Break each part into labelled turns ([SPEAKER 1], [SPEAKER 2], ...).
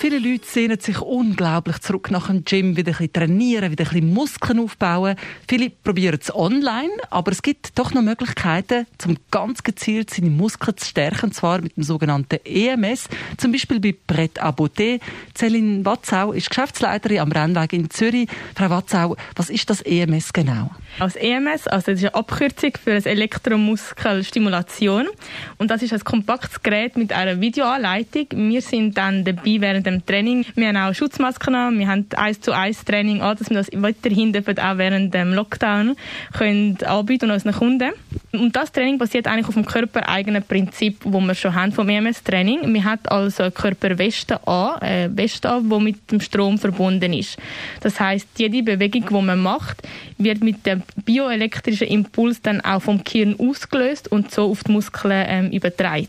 [SPEAKER 1] Viele Leute sehnen sich unglaublich zurück nach dem Gym, wieder ein bisschen trainieren, wieder ein bisschen Muskeln aufbauen. Viele probieren es online, aber es gibt doch noch Möglichkeiten, um ganz gezielt seine Muskeln zu stärken, und zwar mit dem sogenannten EMS, zum Beispiel bei Brett à Beauté. Céline Watzau ist Geschäftsleiterin am Rennweg in Zürich. Frau Watzau, was ist das EMS genau?
[SPEAKER 2] Als EMS, also das ist eine Abkürzung für eine Elektromuskelstimulation und das ist ein kompaktes Gerät mit einer Videoanleitung. Wir sind dann dabei während dem Training. Wir haben auch Schutzmasken an, wir haben eins zu eins Training an, dass wir das weiterhin auch während dem Lockdown können anbieten unseren Kunden. Und das Training basiert eigentlich auf dem körpereigenen Prinzip, wo wir schon haben vom EMS-Training. Wir hat also eine Körperweste an, eine Weste an, die mit dem Strom verbunden ist. Das heißt, jede Bewegung, die man macht, wird mit dem bioelektrischen Impuls dann auch vom Gehirn ausgelöst und so auf die Muskeln ähm, übertragen.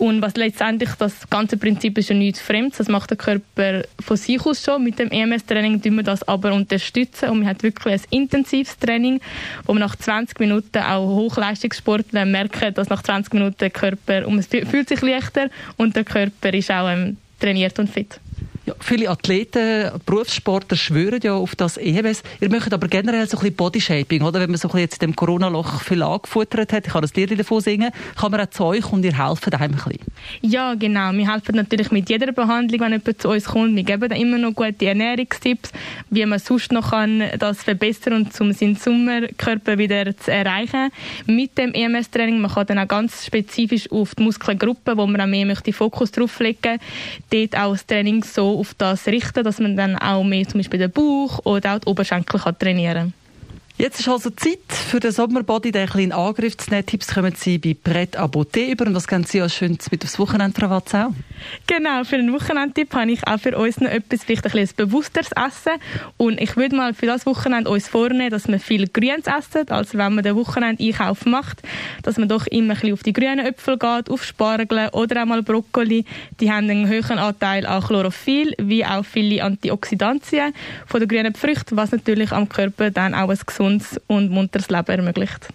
[SPEAKER 2] Und was letztendlich das ganze Prinzip ist ja nichts Fremdes. Das macht der Körper von sich aus schon. Mit dem EMS-Training tun wir das aber unterstützen und man hat wirklich ein intensives Training, wo man nach 20 Minuten auch Hochleistungssportler merken, dass nach 20 Minuten der Körper und es fühlt sich leichter und der Körper ist auch ähm, trainiert und fit.
[SPEAKER 1] Ja, viele Athleten, Berufssportler schwören ja auf das EMS. Ihr möchtet aber generell so ein bisschen Bodyshaping, oder? Wenn man so ein bisschen jetzt in dem Corona-Loch viel angefuttert hat, ich kann das Lied davon singen, kann man auch zu euch und ihr helfen daheim ein bisschen.
[SPEAKER 2] Ja, genau. Wir helfen natürlich mit jeder Behandlung, wenn jemand zu uns kommt. Wir geben immer noch gute Ernährungstipps, wie man sonst noch kann das verbessern und um seinen Sommerkörper wieder zu erreichen. Mit dem EMS-Training, man kann dann auch ganz spezifisch auf die Muskelgruppe, wo man auch mehr möchte, Fokus drauf legen, dort auch das Training so auf das richten, dass man dann auch mehr zum Beispiel den Bauch oder auch die Oberschenkel trainieren kann.
[SPEAKER 1] Jetzt ist also Zeit für den Sommerbody, den kleinen Angriff zu nehmen. Tipps kommen Sie bei Brett à Beauté über. Und was können Sie auch schön mit aufs Wochenende, Frau Watzau?
[SPEAKER 2] Genau, für den Wochenendtipp habe ich auch für uns noch etwas, vielleicht ein bisschen bewussteres Essen. Und ich würde mal für das Wochenende uns vornehmen, dass wir viel Grünes essen. Also wenn man den Wochenendeinkauf macht, dass man doch immer ein bisschen auf die grünen Äpfel geht, auf Spargel oder auch mal Brokkoli. Die haben einen höheren Anteil an Chlorophyll, wie auch viele Antioxidantien von den grünen Früchten, was natürlich am Körper dann auch ein gesundes gesundes und munteres Leben ermöglicht.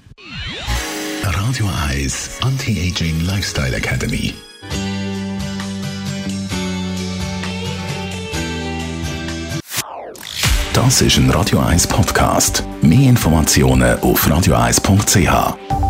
[SPEAKER 3] Radio 1 Anti-Aging Lifestyle Academy. Das ist ein Radio 1 Podcast. Mehr Informationen auf radio1.ch.